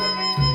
Música